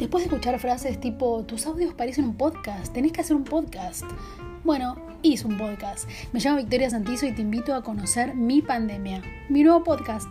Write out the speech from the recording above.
Después de escuchar frases tipo, tus audios parecen un podcast, tenés que hacer un podcast. Bueno, hice un podcast. Me llamo Victoria Santizo y te invito a conocer mi pandemia, mi nuevo podcast.